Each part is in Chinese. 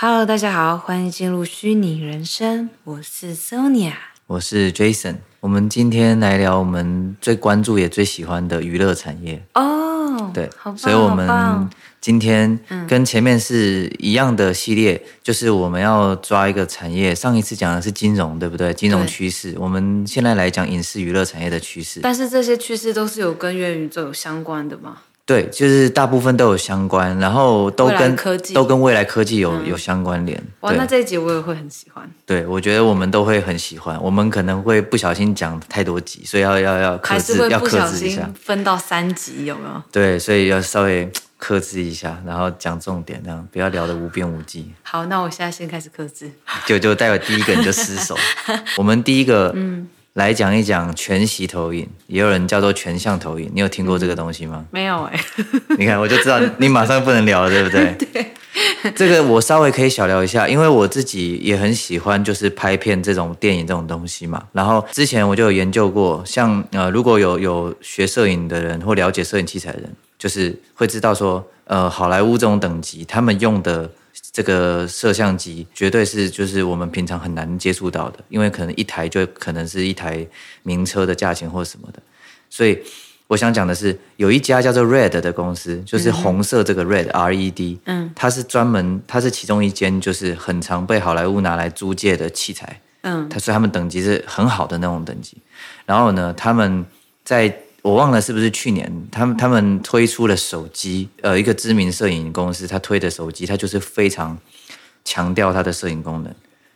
Hello，大家好，欢迎进入虚拟人生，我是 Sonia，我是 Jason，我们今天来聊我们最关注也最喜欢的娱乐产业哦，oh, 对，好棒，所以我们今天跟前面是一样的系列，嗯、就是我们要抓一个产业。上一次讲的是金融，对不对？金融趋势，我们现在来讲影视娱乐产业的趋势。但是这些趋势都是有跟元宇宙有相关的吗？对，就是大部分都有相关，然后都跟科技都跟未来科技有、嗯、有相关联。哇，那这一集我也会很喜欢。对，我觉得我们都会很喜欢。我们可能会不小心讲太多集，所以要要要克制，要克制一下。分到三集有没有？对，所以要稍微克制一下，然后讲重点，这样不要聊的无边无际。好，那我现在先开始克制。就就待会第一个你就失手。我们第一个，嗯。来讲一讲全息投影，也有人叫做全像投影。你有听过这个东西吗？没有哎、欸。你看，我就知道你马上不能聊了，对不对？对。这个我稍微可以小聊一下，因为我自己也很喜欢，就是拍片这种电影这种东西嘛。然后之前我就有研究过，像呃，如果有有学摄影的人或了解摄影器材的人，就是会知道说，呃，好莱坞这种等级，他们用的。这个摄像机绝对是就是我们平常很难接触到的，因为可能一台就可能是一台名车的价钱或什么的。所以我想讲的是，有一家叫做 Red 的公司，就是红色这个 Red R E D，嗯，它是专门，它是其中一间就是很常被好莱坞拿来租借的器材，嗯，它所以他们等级是很好的那种等级。然后呢，他们在。我忘了是不是去年他们他们推出了手机，呃，一个知名摄影公司他推的手机，它就是非常强调它的摄影功能。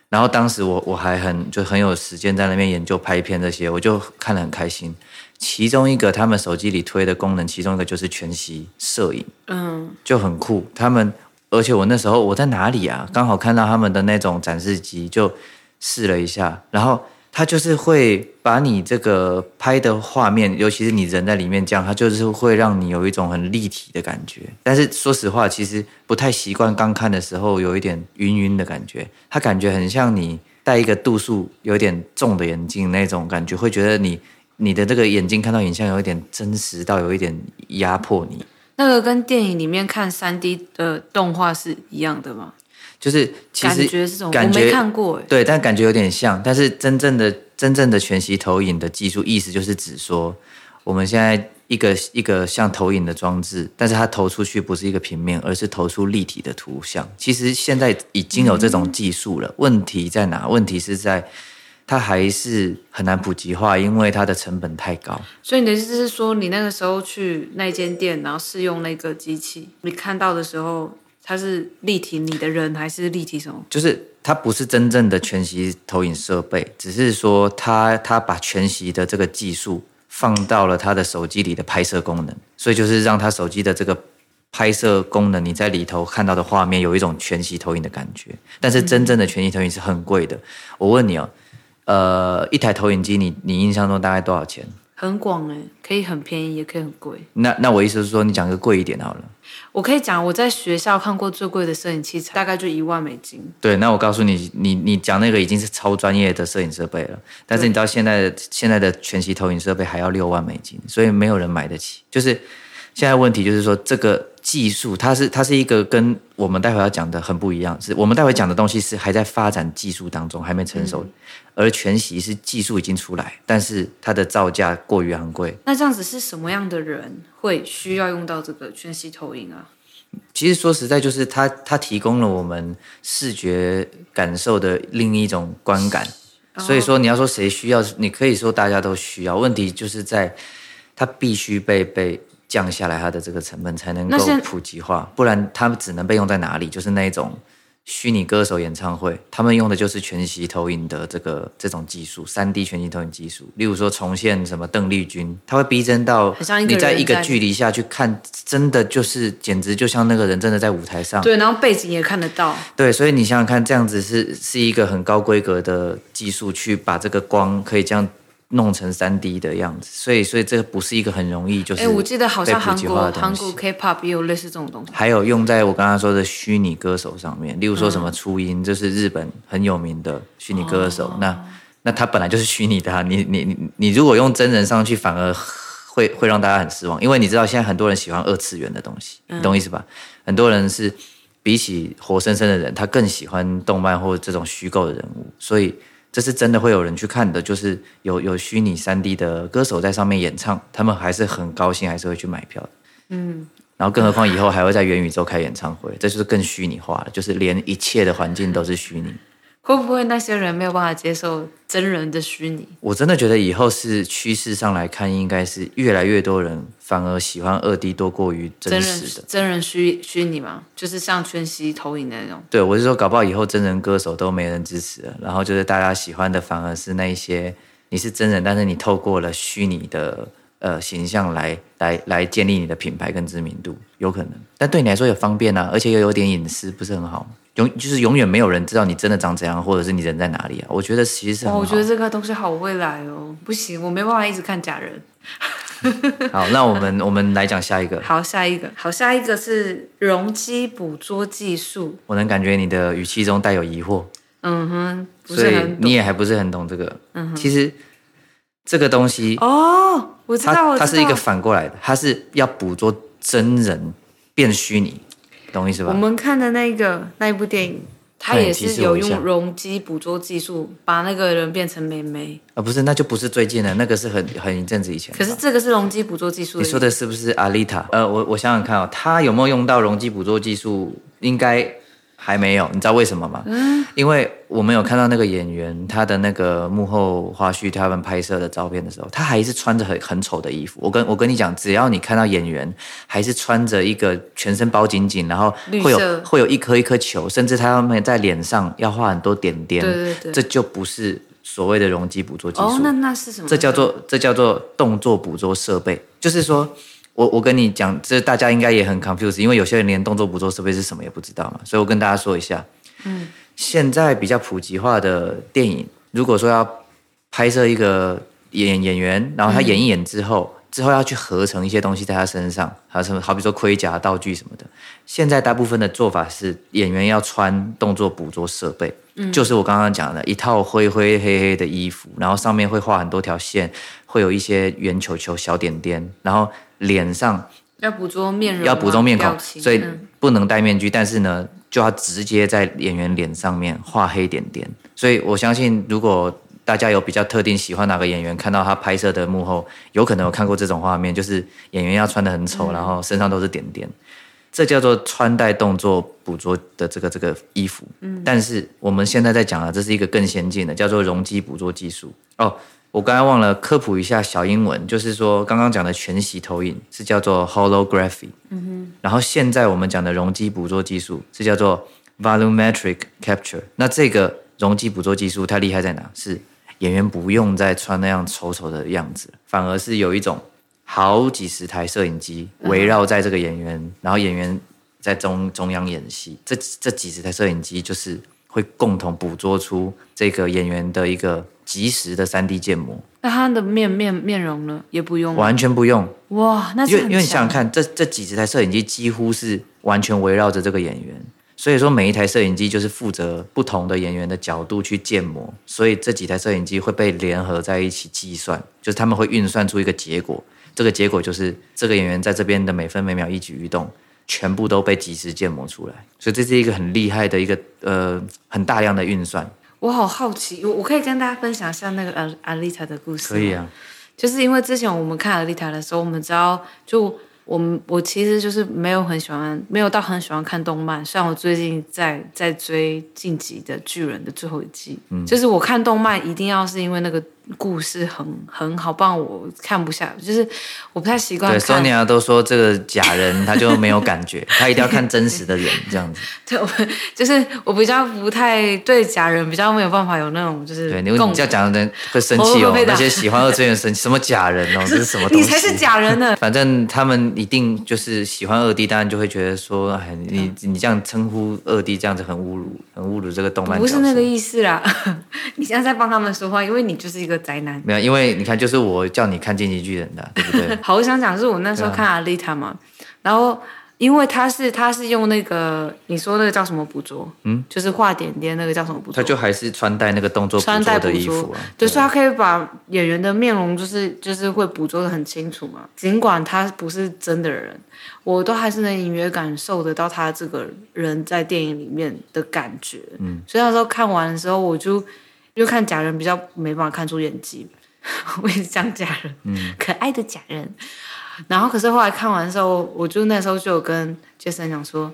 然后当时我我还很就很有时间在那边研究拍片这些，我就看了很开心。其中一个他们手机里推的功能，其中一个就是全息摄影，嗯，就很酷。他们而且我那时候我在哪里啊？刚好看到他们的那种展示机，就试了一下，然后。它就是会把你这个拍的画面，尤其是你人在里面这样，它就是会让你有一种很立体的感觉。但是说实话，其实不太习惯，刚看的时候有一点晕晕的感觉。它感觉很像你戴一个度数有点重的眼镜那种感觉，会觉得你你的这个眼睛看到影像有一点真实到有一点压迫你。那个跟电影里面看三 D 的动画是一样的吗？就是其实感觉是这种，感觉我没看过哎，对，但感觉有点像。但是真正的真正的全息投影的技术，意思就是指说，我们现在一个一个像投影的装置，但是它投出去不是一个平面，而是投出立体的图像。其实现在已经有这种技术了。嗯、问题在哪？问题是在它还是很难普及化，因为它的成本太高。所以你的意思是说，你那个时候去那间店，然后试用那个机器，你看到的时候。它是立体你的人还是立体什么？就是它不是真正的全息投影设备，只是说它它把全息的这个技术放到了它的手机里的拍摄功能，所以就是让它手机的这个拍摄功能，你在里头看到的画面有一种全息投影的感觉。但是真正的全息投影是很贵的。我问你哦，呃，一台投影机你你印象中大概多少钱？很广哎，可以很便宜，也可以很贵。那那我意思是说，你讲个贵一点好了。我可以讲，我在学校看过最贵的摄影器材，大概就一万美金。对，那我告诉你，你你讲那个已经是超专业的摄影设备了。但是你知道现在的现在的全息投影设备还要六万美金，所以没有人买得起。就是现在问题就是说这个。技术，它是它是一个跟我们待会要讲的很不一样，是我们待会讲的东西是还在发展技术当中，还没成熟，嗯、而全息是技术已经出来，但是它的造价过于昂贵。那这样子是什么样的人会需要用到这个全息投影啊？其实说实在，就是它它提供了我们视觉感受的另一种观感，所以说你要说谁需要，你可以说大家都需要。问题就是在它必须被被。降下来，它的这个成本才能够普及化，不然它们只能被用在哪里？就是那种虚拟歌手演唱会，他们用的就是全息投影的这个这种技术，三 D 全息投影技术。例如说重现什么邓丽君，他会逼真到你在一个距离下去看，真的就是简直就像那个人真的在舞台上。对，然后背景也看得到。对，所以你想想看，这样子是是一个很高规格的技术，去把这个光可以这样。弄成三 D 的样子，所以所以这个不是一个很容易就是。哎，我记得好像韩国韩国 K-pop 也有类似这种东西。还有用在我刚刚说的虚拟歌手上面，例如说什么初音，这、嗯、是日本很有名的虚拟歌手。哦、那那他本来就是虚拟的、啊，你你你你如果用真人上去，反而会会让大家很失望，因为你知道现在很多人喜欢二次元的东西，你懂意思吧？嗯、很多人是。比起活生生的人，他更喜欢动漫或者这种虚构的人物，所以这是真的会有人去看的。就是有有虚拟三 D 的歌手在上面演唱，他们还是很高兴，还是会去买票的。嗯，然后更何况以后还会在元宇宙开演唱会，这就是更虚拟化了，就是连一切的环境都是虚拟。会不会那些人没有办法接受真人的虚拟？我真的觉得以后是趋势上来看，应该是越来越多人反而喜欢二 D 多过于真实的真人虚虚拟嘛，就是像全息投影的那种。对，我是说，搞不好以后真人歌手都没人支持了，然后就是大家喜欢的反而是那一些你是真人，但是你透过了虚拟的呃形象来来来建立你的品牌跟知名度，有可能。但对你来说也方便啊，而且又有点隐私，不是很好吗？永就是永远没有人知道你真的长怎样，或者是你人在哪里啊？我觉得其实很好。我觉得这个东西好未来哦，不行，我没办法一直看假人。好，那我们我们来讲下一个。好，下一个，好，下一个是容积捕捉技术。我能感觉你的语气中带有疑惑。嗯哼，不是很。所以你也还不是很懂这个。嗯哼，其实这个东西哦，我知道，它，是一个反过来的，它是要捕捉真人变虚拟。懂意思吧？我们看的那个那一部电影，它也是有用容积捕捉技术把那个人变成美眉。啊、呃，不是，那就不是最近的，那个是很很一阵子以前。可是这个是容积捕捉技术。你说的是不是阿丽塔？呃，我我想想看哦，他有没有用到容积捕捉技术？应该。还没有，你知道为什么吗？嗯，因为我们有看到那个演员他的那个幕后花絮，他们拍摄的照片的时候，他还是穿着很很丑的衣服。我跟我跟你讲，只要你看到演员还是穿着一个全身包紧紧，然后会有会有一颗一颗球，甚至他们在脸上要画很多点点，对对对，这就不是所谓的容积捕捉技术。哦，那那是什么？这叫做这叫做动作捕捉设备，就是说。我我跟你讲，这大家应该也很 confused，因为有些人连动作捕捉设备是什么也不知道嘛，所以我跟大家说一下。嗯，现在比较普及化的电影，如果说要拍摄一个演演员，然后他演一演之后，嗯、之后要去合成一些东西在他身上，还有什么，好比说盔甲、道具什么的。现在大部分的做法是演员要穿动作捕捉设备，嗯、就是我刚刚讲的一套灰灰黑黑的衣服，然后上面会画很多条线，会有一些圆球球、小点点，然后。脸上要捕捉面容，要捕捉面孔，所以不能戴面具。但是呢，就要直接在演员脸上面画黑点点。所以我相信，如果大家有比较特定喜欢哪个演员，看到他拍摄的幕后，有可能有看过这种画面，就是演员要穿的很丑，然后身上都是点点，这叫做穿戴动作捕捉的这个这个衣服。嗯但是我们现在在讲的，这是一个更先进的，叫做容积捕捉技术哦。我刚才忘了科普一下小英文，就是说刚刚讲的全息投影是叫做 holography，嗯哼，然后现在我们讲的容积捕捉技术是叫做 volumetric capture。那这个容积捕捉技术它厉害在哪？是演员不用再穿那样丑丑的样子，反而是有一种好几十台摄影机围绕在这个演员，嗯、然后演员在中中央演戏，这这几十台摄影机就是会共同捕捉出这个演员的一个。即时的三 D 建模，那他的面面面容呢？也不用，完全不用。哇，那因为因为你想想看，这这几十台摄影机几乎是完全围绕着这个演员，所以说每一台摄影机就是负责不同的演员的角度去建模，所以这几台摄影机会被联合在一起计算，就是他们会运算出一个结果，这个结果就是这个演员在这边的每分每秒一举一动，全部都被即时建模出来，所以这是一个很厉害的一个呃很大量的运算。我好好奇，我我可以跟大家分享一下那个阿阿丽塔的故事。可以啊，就是因为之前我们看阿丽塔的时候，我们知道，就我们我其实就是没有很喜欢，没有到很喜欢看动漫。虽然我最近在在追《进击的巨人》的最后一季，嗯，就是我看动漫一定要是因为那个。故事很很好，不然我看不下，就是我不太习惯。对，Sonia 都说这个假人他就没有感觉，他一定要看真实的人这样子。对，我就是我比较不太对假人比较没有办法有那种就是。对，你你这样讲的人会生气哦，那些喜欢二次元生气，什么假人哦，这是什么东西？你才是假人呢。反正他们一定就是喜欢二 D，当然就会觉得说，哎，你你这样称呼二 D 这样子很侮辱，很侮辱这个动漫。不是那个意思啦，你现在在帮他们说话，因为你就是一个宅男。没有，因为你看，就是我叫你看《进击巨人》的，对不对？好，我想讲，是我那时候看阿丽塔嘛，啊、然后因为他是他是用那个你说那个叫什么捕捉，嗯，就是画点点那个叫什么捕捉，他就还是穿戴那个动作穿戴的衣服啊，对，所以他可以把演员的面容就是就是会捕捉的很清楚嘛。尽管他不是真的人，我都还是能隐约感受得到他这个人在电影里面的感觉。嗯，所以那时候看完的时候，我就就看假人比较没办法看出演技，我也是讲假人，嗯，可爱的假人。然后，可是后来看完的时候，我就那时候就有跟杰森讲说，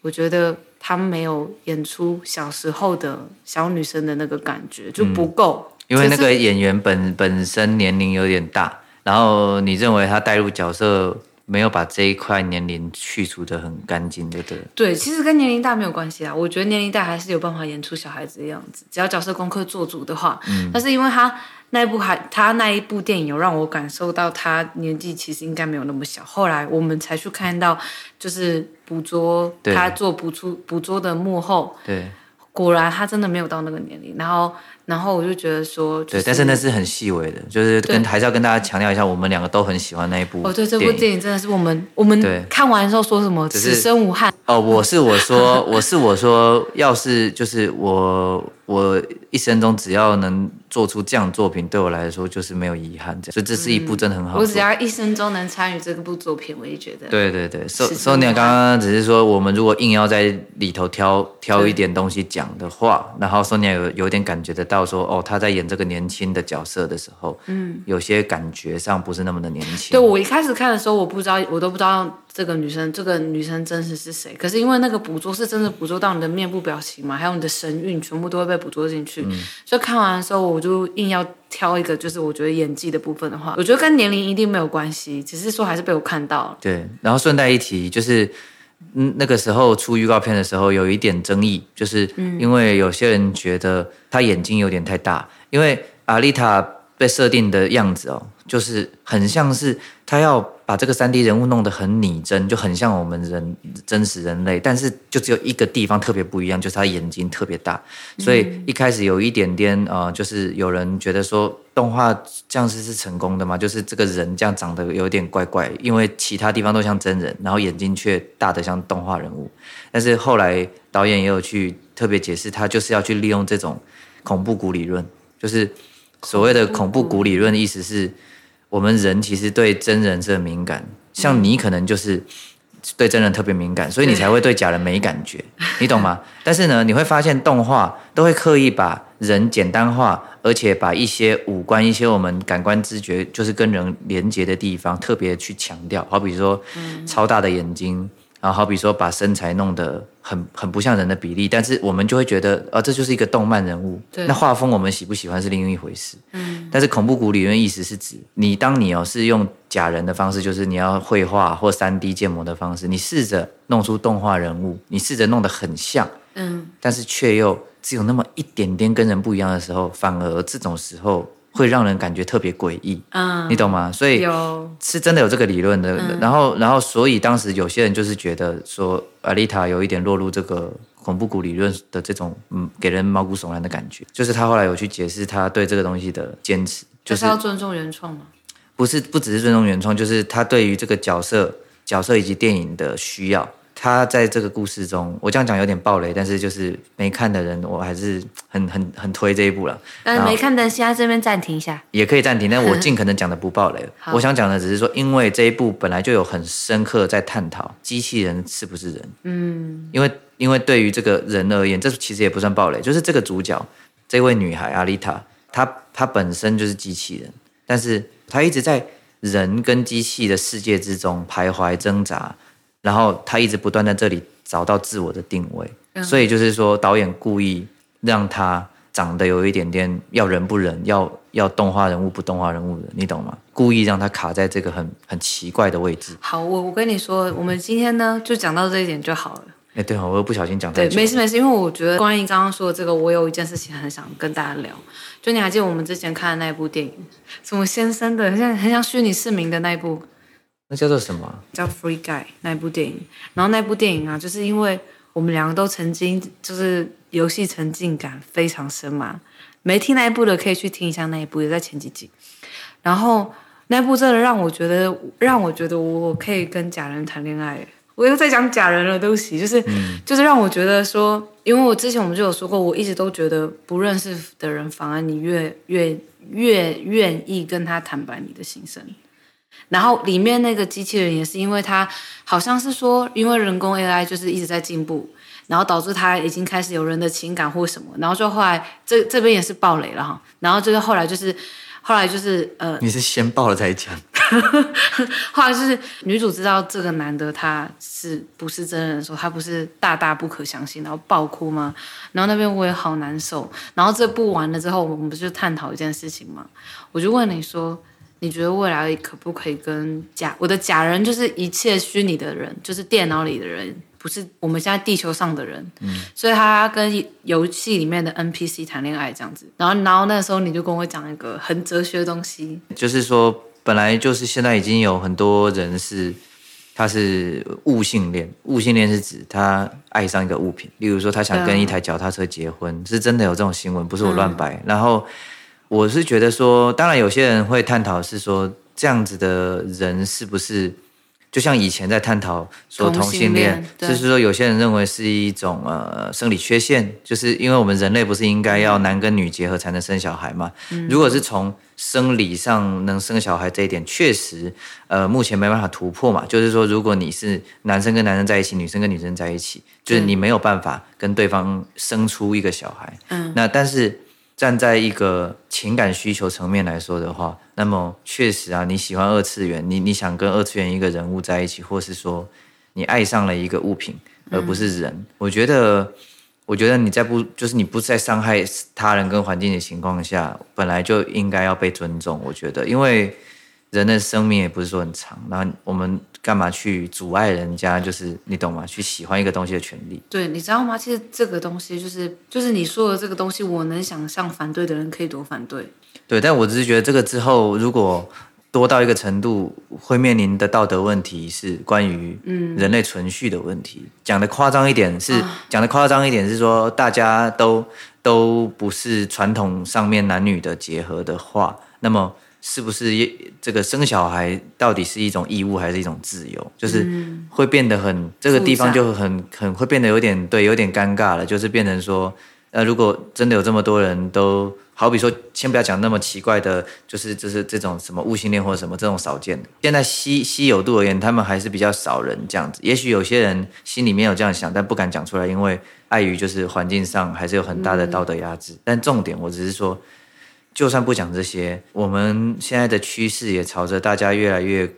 我觉得他没有演出小时候的小女生的那个感觉，就不够。嗯，因为那个演员本本身年龄有点大，然后你认为他带入角色没有把这一块年龄去除的很干净，对不对？对，其实跟年龄大没有关系啊。我觉得年龄大还是有办法演出小孩子的样子，只要角色功课做足的话。嗯，但是因为他。那一部还他那一部电影有让我感受到他年纪其实应该没有那么小。后来我们才去看到，就是捕捉他做捕捉捕捉的幕后，对，果然他真的没有到那个年龄。然后。然后我就觉得说，对，但是那是很细微的，就是跟还是要跟大家强调一下，我们两个都很喜欢那一部。哦，对，这部电影真的是我们我们看完之后说什么，此生无憾。哦，我是我说，我是我说，要是就是我我一生中只要能做出这样作品，对我来说就是没有遗憾。这样，所以这是一部真的很好。我只要一生中能参与这部作品，我也觉得。对对对，Sonia 刚刚只是说，我们如果硬要在里头挑挑一点东西讲的话，然后 Sonia 有有点感觉的。到说哦，他在演这个年轻的角色的时候，嗯，有些感觉上不是那么的年轻。对，我一开始看的时候，我不知道，我都不知道这个女生，这个女生真实是谁。可是因为那个捕捉是真的捕捉到你的面部表情嘛，还有你的神韵，全部都会被捕捉进去。嗯，所以看完的时候，我就硬要挑一个，就是我觉得演技的部分的话，我觉得跟年龄一定没有关系，只是说还是被我看到了。对，然后顺带一提，就是。嗯，那个时候出预告片的时候有一点争议，就是因为有些人觉得他眼睛有点太大，因为阿丽塔被设定的样子哦，就是很像是他要把这个三 D 人物弄得很拟真，就很像我们人真实人类，但是就只有一个地方特别不一样，就是他眼睛特别大，所以一开始有一点点呃，就是有人觉得说。动画这样子是成功的吗？就是这个人这样长得有点怪怪，因为其他地方都像真人，然后眼睛却大得像动画人物。但是后来导演也有去特别解释，他就是要去利用这种恐怖谷理论，就是所谓的恐怖谷理论的意思是，我们人其实对真人是很敏感，像你可能就是。对真人特别敏感，所以你才会对假人没感觉，你懂吗？但是呢，你会发现动画都会刻意把人简单化，而且把一些五官、一些我们感官知觉就是跟人连接的地方特别去强调，好比说超大的眼睛。然后好比说把身材弄得很很不像人的比例，但是我们就会觉得，啊，这就是一个动漫人物。对。那画风我们喜不喜欢是另一回事。嗯。但是恐怖谷理论意思是指，你当你哦是用假人的方式，就是你要绘画或三 D 建模的方式，你试着弄出动画人物，你试着弄得很像，嗯，但是却又只有那么一点点跟人不一样的时候，反而这种时候。会让人感觉特别诡异，嗯，你懂吗？所以是真的有这个理论的。嗯、然后，然后，所以当时有些人就是觉得说，阿丽塔有一点落入这个恐怖谷理论的这种，嗯，给人毛骨悚然的感觉。就是他后来有去解释他对这个东西的坚持，就是，就是要尊重原创吗？不是，不只是尊重原创，就是他对于这个角色、角色以及电影的需要。他在这个故事中，我这样讲有点暴雷，但是就是没看的人，我还是很很很推这一部了。嗯，没看的现在这边暂停一下，也可以暂停，但我尽可能讲的不暴雷。我想讲的只是说，因为这一部本来就有很深刻在探讨机器人是不是人。嗯，因为因为对于这个人而言，这其实也不算暴雷，就是这个主角这位女孩阿丽塔，她她本身就是机器人，但是她一直在人跟机器的世界之中徘徊挣扎。然后他一直不断在这里找到自我的定位，嗯、所以就是说导演故意让他长得有一点点要人不人，要要动画人物不动画人物的，你懂吗？故意让他卡在这个很很奇怪的位置。好，我我跟你说，我们今天呢就讲到这一点就好了。哎，对，我又不小心讲太久。对，没事没事，因为我觉得关于刚刚说的这个，我有一件事情很想跟大家聊。就你还记得我们之前看的那一部电影，什么先生的，很像很像虚拟市民的那一部。那叫做什么？叫《Free Guy》那一部电影。然后那部电影啊，就是因为我们两个都曾经就是游戏沉浸感非常深嘛。没听那一部的可以去听一下那一部，也在前几集。然后那部真的让我觉得，让我觉得我可以跟假人谈恋爱。为我又在讲假人了，对不起，就是、嗯、就是让我觉得说，因为我之前我们就有说过，我一直都觉得不认识的人，反而你越越越愿意跟他坦白你的心声。然后里面那个机器人也是，因为他好像是说，因为人工 AI 就是一直在进步，然后导致他已经开始有人的情感或什么，然后就后来这这边也是爆雷了哈，然后就是后来就是后来就是呃，你是先爆了再讲，后来就是女主知道这个男的他是不是真人的时候，他不是大大不可相信，然后爆哭吗？然后那边我也好难受，然后这部完了之后，我们不是就探讨一件事情吗？我就问你说。你觉得未来可不可以跟假我的假人，就是一切虚拟的人，就是电脑里的人，不是我们现在地球上的人。嗯，所以他跟游戏里面的 NPC 谈恋爱这样子。然后，然后那时候你就跟我讲一个很哲学的东西，就是说本来就是现在已经有很多人是他是物性恋，物性恋是指他爱上一个物品，例如说他想跟一台脚踏车结婚，嗯、是真的有这种新闻，不是我乱掰。嗯、然后。我是觉得说，当然有些人会探讨是说，这样子的人是不是就像以前在探讨说同性恋，就是说有些人认为是一种呃生理缺陷，就是因为我们人类不是应该要男跟女结合才能生小孩嘛？嗯、如果是从生理上能生小孩这一点，确实呃目前没办法突破嘛。就是说，如果你是男生跟男生在一起，女生跟女生在一起，就是你没有办法跟对方生出一个小孩。嗯，那但是。站在一个情感需求层面来说的话，那么确实啊，你喜欢二次元，你你想跟二次元一个人物在一起，或是说你爱上了一个物品，而不是人。我觉得，我觉得你在不就是你不在伤害他人跟环境的情况下，本来就应该要被尊重。我觉得，因为。人的生命也不是说很长，然后我们干嘛去阻碍人家？就是你懂吗？去喜欢一个东西的权利。对，你知道吗？其实这个东西就是就是你说的这个东西，我能想象反对的人可以多反对。对，但我只是觉得这个之后如果多到一个程度，会面临的道德问题是关于嗯人类存续的问题。讲的夸张一点是讲的夸张一点是说大家都都不是传统上面男女的结合的话，那么。是不是这个生小孩到底是一种义务还是一种自由？就是会变得很这个地方就很很会变得有点对，有点尴尬了。就是变成说，呃，如果真的有这么多人都好比说，先不要讲那么奇怪的，就是就是这种什么物性恋或者什么这种少见的。现在稀稀有度而言，他们还是比较少人这样子。也许有些人心里面有这样想，但不敢讲出来，因为碍于就是环境上还是有很大的道德压制。但重点，我只是说。就算不讲这些，我们现在的趋势也朝着大家越来越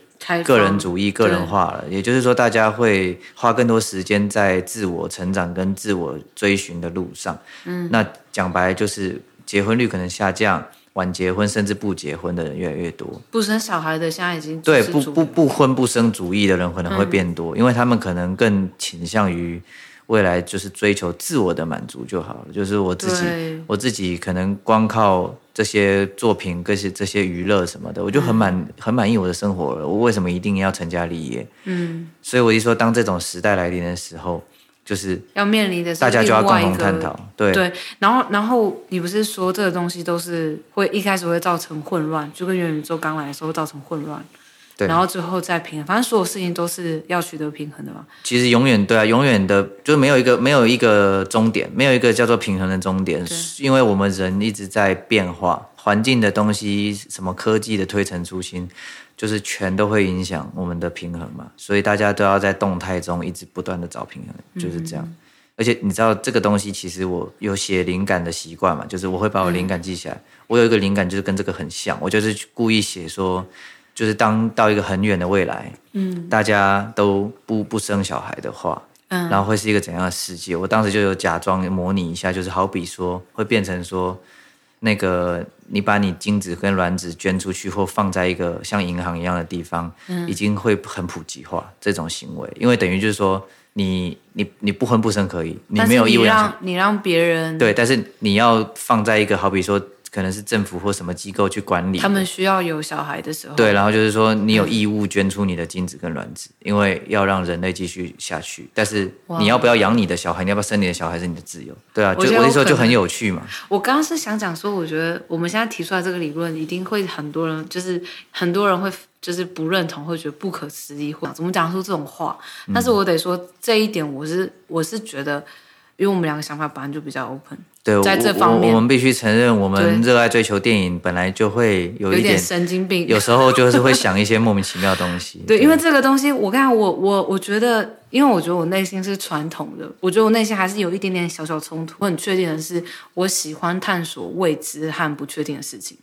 个人主义、个人化了。也就是说，大家会花更多时间在自我成长跟自我追寻的路上。嗯，那讲白就是结婚率可能下降，晚结婚甚至不结婚的人越来越多。不生小孩的现在已经对不不不婚不生主义的人可能会变多，嗯，因为他们可能更倾向于。未来就是追求自我的满足就好了，就是我自己，我自己可能光靠这些作品、这些这些娱乐什么的，我就很满、嗯、很满意我的生活了。我为什么一定要成家立业？嗯，所以我一说，当这种时代来临的时候，就是要面临的，大家就要共同探讨。对对，然后然后你不是说这个东西都是会一开始会造成混乱，就跟元宇宙刚来的时候会造成混乱。对，然后最后再平衡，反正所有事情都是要取得平衡的嘛。其实永远对啊，永远的就没有一个没有一个终点，没有一个叫做平衡的终点，对因为我们人一直在变化，环境的东西，什么科技的推陈出新，就是全都会影响我们的平衡嘛。所以大家都要在动态中一直不断的找平衡，就是这样。嗯、而且你知道这个东西，其实我有写灵感的习惯嘛，就是我会把我灵感记起来。嗯、我有一个灵感就是跟这个很像，我就是故意写说。就是当到一个很远的未来，嗯，大家都不不生小孩的话，嗯，然后会是一个怎样的世界？我当时就有假装模拟一下，就是好比说会变成说，那个你把你精子跟卵子捐出去或放在一个像银行一样的地方，嗯，已经会很普及化这种行为，因为等于就是说你你你不婚不生可以，你没有义务让你让别人对，但是你要放在一个好比说。可能是政府或什么机构去管理。他们需要有小孩的时候。对，然后就是说你有义务捐出你的精子跟卵子，嗯、因为要让人类继续下去。但是你要不要养你的小孩，你要不要生你的小孩是你的自由。对啊，就我那时候就很有趣嘛。我刚刚是想讲说，我觉得我们现在提出来这个理论，一定会很多人，就是很多人会就是不认同，会觉得不可思议，或怎么讲出这种话。但是我得说这一点，我是我是觉得。因为我们两个想法本来就比较 open，对，在这方面，我，我们必须承认，我们热爱追求电影本来就会有一点，神经病，有时候就是会想一些莫名其妙的东西。对，对，因为这个东西，我看我我我觉得，因为我觉得我内心是传统的，我觉得我内心还是有一点点小小冲突。我很确定的是，我喜欢探索未知和不确定的事情，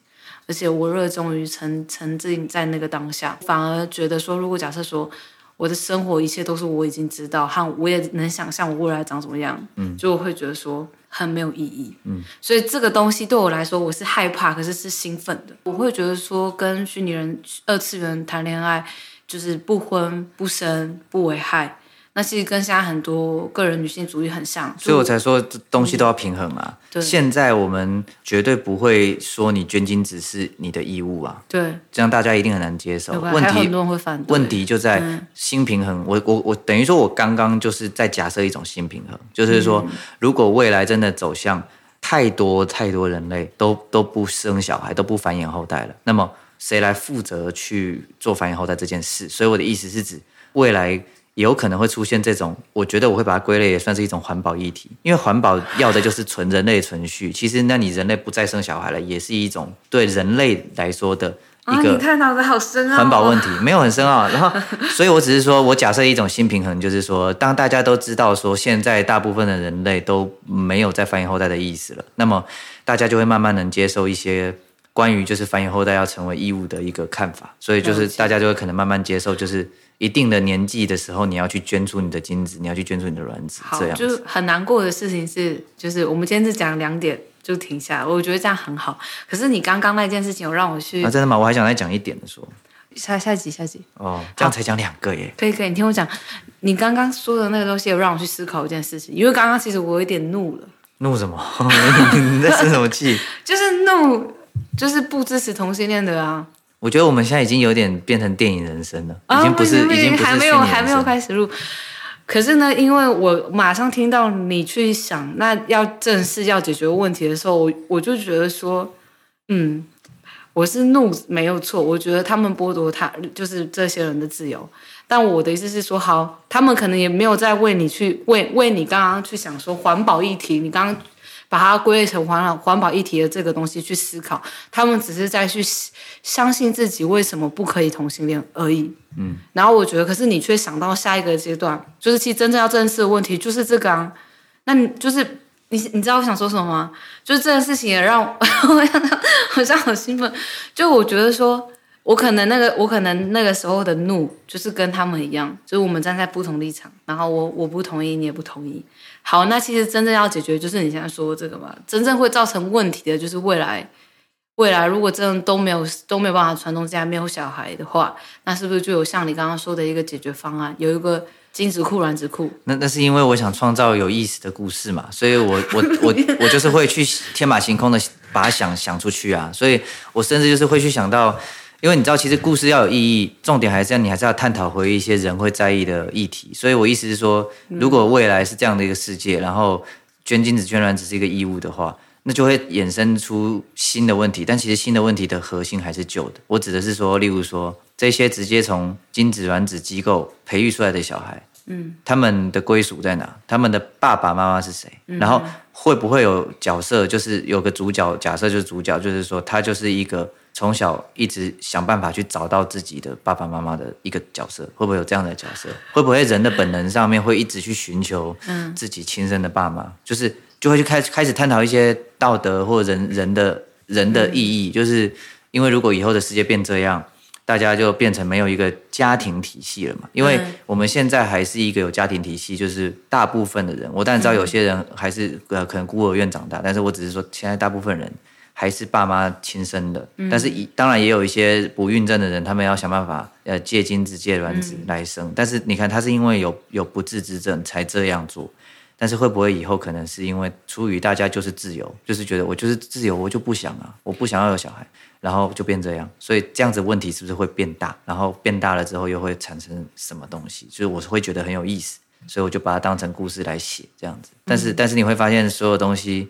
而且我热衷于沉沉浸在那个当下，反而觉得说，如果假设说。我的生活一切都是我已经知道，和我也能想象我未来长什么样，嗯，就会觉得说很没有意义，嗯，所以这个东西对我来说，我是害怕，可是是兴奋的。我会觉得说，跟虚拟人、二次元谈恋爱，就是不婚不生不危害。那其实跟现在很多个人女性主义很像，所以我才说这东西都要平衡啊。对，现在我们绝对不会说你捐精子是你的义务啊。对，这样大家一定很难接受。问题很多人会反对。问题就在新平衡。我我我等于说，我刚刚就是在假设一种新平衡，就是说，如果未来真的走向太多太多人类都都不生小孩，都不繁衍后代了，那么谁来负责去做繁衍后代这件事？所以我的意思是指未来。也有可能会出现这种，我觉得我会把它归类也算是一种环保议题，因为环保要的就是纯人类存续。其实，那你人类不再生小孩了，也是一种对人类来说的一个。你探讨的好深啊。环保问题没有很深奥，然后，所以我只是说我假设一种新平衡，就是说，当大家都知道说现在大部分的人类都没有再繁衍后代的意思了，那么大家就会慢慢能接受一些关于就是繁衍后代要成为义务的一个看法，所以就是大家就会可能慢慢接受，就是。一定的年纪的时候，你要去捐出你的精子，你要去捐出你的卵子。好，这样就很难过的事情是，就是我们今天是讲两点就停下来，我觉得这样很好。可是你刚刚那件事情，有让我去。啊，真的吗？我还想再讲一点的说。下下集下集。哦，这样才讲两个耶。可以可以，你听我讲，你刚刚说的那个东西，有让我去思考一件事情。因为刚刚其实我有点怒了。怒什么？你在生什么气？就是怒，就是不支持同性恋的啊。我觉得我们现在已经有点变成电影人生了，已经不是，已经不是还没有还没有开始录。可是呢，因为我马上听到你去想那要正式要解决问题的时候，我我就觉得说，嗯，我是怒没有错。我觉得他们剥夺他就是这些人的自由，但我的意思是说，好，他们可能也没有在为你去为为你刚刚去想说环保议题，你刚刚。把它归类成环保环保议题的这个东西去思考，他们只是在去相信自己为什么不可以同性恋而已。嗯，然后我觉得，可是你却想到下一个阶段，就是其实真正要正视的问题就是这个啊。那你就是你你知道我想说什么吗？就是这件事情也让我 我想到好像好兴奋。就我觉得说，我可能那个我可能那个时候的怒，就是跟他们一样，就是我们站在不同立场，然后我我不同意，你也不同意。好，那其实真正要解决就是你现在说的这个嘛。真正会造成问题的就是未来，未来如果真的都没有都没有办法传宗接代，没有小孩的话，那是不是就有像你刚刚说的一个解决方案，有一个精子库、卵子库？那那是因为我想创造有意思的故事嘛，所以我我我我就是会去天马行空的把它想想出去啊，所以我甚至就是会去想到。因为你知道，其实故事要有意义，重点还是要你还是要探讨回一些人会在意的议题。所以我意思是说，如果未来是这样的一个世界，然后捐精子、捐卵只是一个义务的话，那就会衍生出新的问题。但其实新的问题的核心还是旧的。我指的是说，例如说这些直接从精子卵子机构培育出来的小孩，嗯，他们的归属在哪？他们的爸爸妈妈是谁？然后会不会有角色？就是有个主角，假设就是主角，就是说他就是一个。从小一直想办法去找到自己的爸爸妈妈的一个角色，会不会有这样的角色？会不会人的本能上面会一直去寻求自己亲生的爸妈？就是就会去开开始探讨一些道德或人人的人的意义。就是因为如果以后的世界变这样，大家就变成没有一个家庭体系了嘛？因为我们现在还是一个有家庭体系，就是大部分的人，我当然知道有些人还是呃可能孤儿院长大，但是我只是说现在大部分人。还是爸妈亲生的，但是当然也有一些不孕症的人，他们要想办法呃借精子借卵子来生。但是你看，他是因为有有不治之症才这样做。但是会不会以后可能是因为出于大家就是自由，就是觉得我就是自由，我就不想啊，我不想要有小孩，然后就变这样，所以这样子问题是不是会变大？然后变大了之后又会产生什么东西？就是我会觉得很有意思，所以我就把它当成故事来写这样子。但是但是你会发现所有东西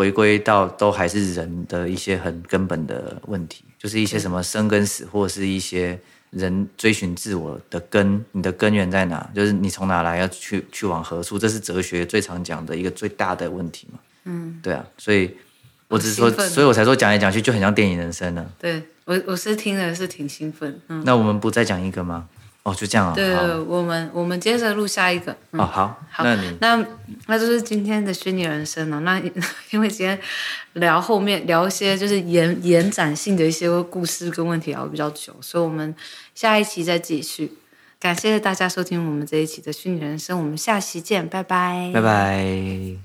回归到都还是人的一些很根本的问题，就是一些什么生跟死，或者是一些。人追寻自我的根，你的根源在哪？就是你从哪来，要去去往何处？这是哲学最常讲的一个最大的问题嘛。嗯，对啊，所以我只是说，所以我才说讲来讲去就很像电影人生呢。对我，我是听的是挺兴奋。嗯，那我们不再讲一个吗？哦就这样啊对我们我们接着录下一个哦好好那那就是今天的虚拟人生了。那 因为今天聊后面聊一些就是延延展性的一些故事跟问题聊比较久所以我们下一期再继续。感谢大家收听我们这一期的虚拟人生我们下期见拜拜。拜拜。